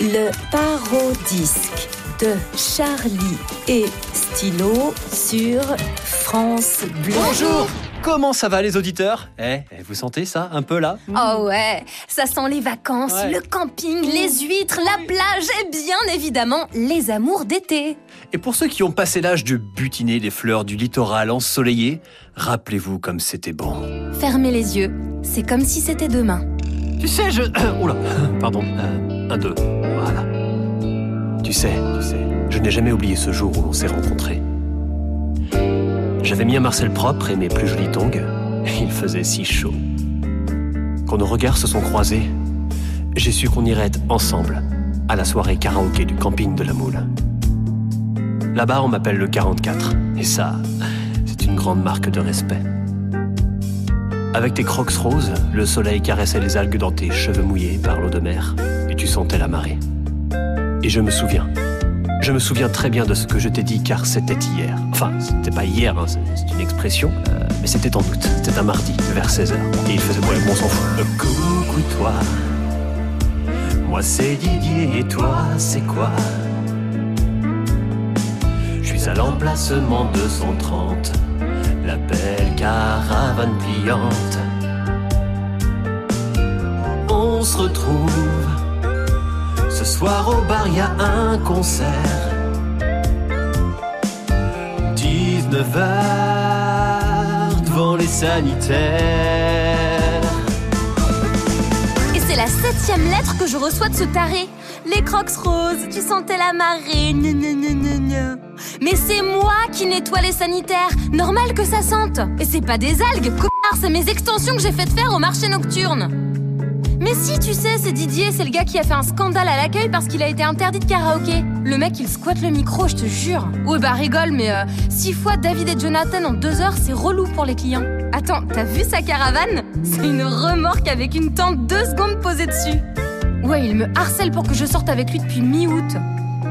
le parodisque de Charlie et Stylo sur France Bleu. Bonjour Comment ça va les auditeurs? Eh, eh, vous sentez ça un peu là? Oh ouais, ça sent les vacances, Ouais. le camping, les huîtres, la plage et bien évidemment les amours d'été. Et pour ceux qui ont passé l'âge de butiner les fleurs du littoral ensoleillé, rappelez-vous comme c'était bon. Fermez les yeux, c'est comme si c'était demain. Tu sais, je... Oula, pardon. Euh, un, deux, voilà. Tu sais, tu sais, je n'ai jamais oublié ce jour où l'on s'est rencontrés. J'avais mis un Marcel propre et mes plus jolis tongs. Il faisait si chaud. Quand nos regards se sont croisés, j'ai su qu'on irait ensemble à la soirée karaoké du camping de la Moule. Là-bas, on m'appelle le 44. Et ça, c'est une grande marque de respect. Avec tes crocs roses, le soleil caressait les algues dans tes cheveux mouillés par l'eau de mer, et tu sentais la marée. Et je me souviens. Je me souviens très bien de ce que je t'ai dit car c'était hier. Enfin, c'était pas hier, hein, c'est une expression, euh, mais c'était en août. C'était un mardi, vers 16h. Et il faisait beau, on s'en fout. Coucou toi, moi c'est Didier et toi c'est quoi? Je suis à l'emplacement 230, la belle On se retrouve ce soir au bar, y a un concert. 19h devant les sanitaires. Et c'est la septième lettre que je reçois de ce taré. Les crocs roses, tu sentais la marée. Mais c'est moi qui nettoie les sanitaires. Normal que ça sente. Et c'est pas des algues, c'est mes extensions que j'ai faites faire au marché nocturne. Mais si, tu sais, c'est Didier, c'est le gars qui a fait un scandale à l'accueil parce qu'il a été interdit de karaoké. Le mec, il squatte le micro, je te jure. Ouais, bah rigole, mais euh, six fois David et Jonathan en deux heures, c'est relou pour les clients. Attends, t'as vu sa caravane? C'est une remorque avec une tente deux secondes posée dessus. Ouais, il me harcèle pour que je sorte avec lui depuis mi-août.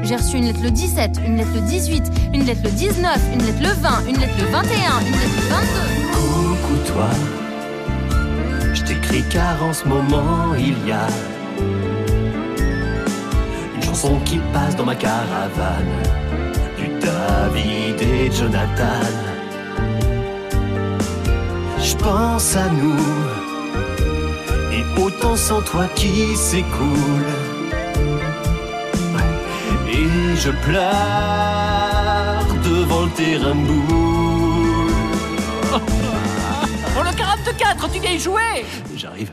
J'ai reçu une lettre le 17, une lettre le 18, une lettre le 19, une lettre le 20, une lettre le 21, une lettre le 22. Coucou toi, je t'écris car en ce moment il y a une chanson qui passe dans ma caravane du David et Jonathan. Je pense à nous et autant sans toi qui s'écoule. Je pleure devant le terrain de boule. Oh le 44, tu viens y jouer J'arrive.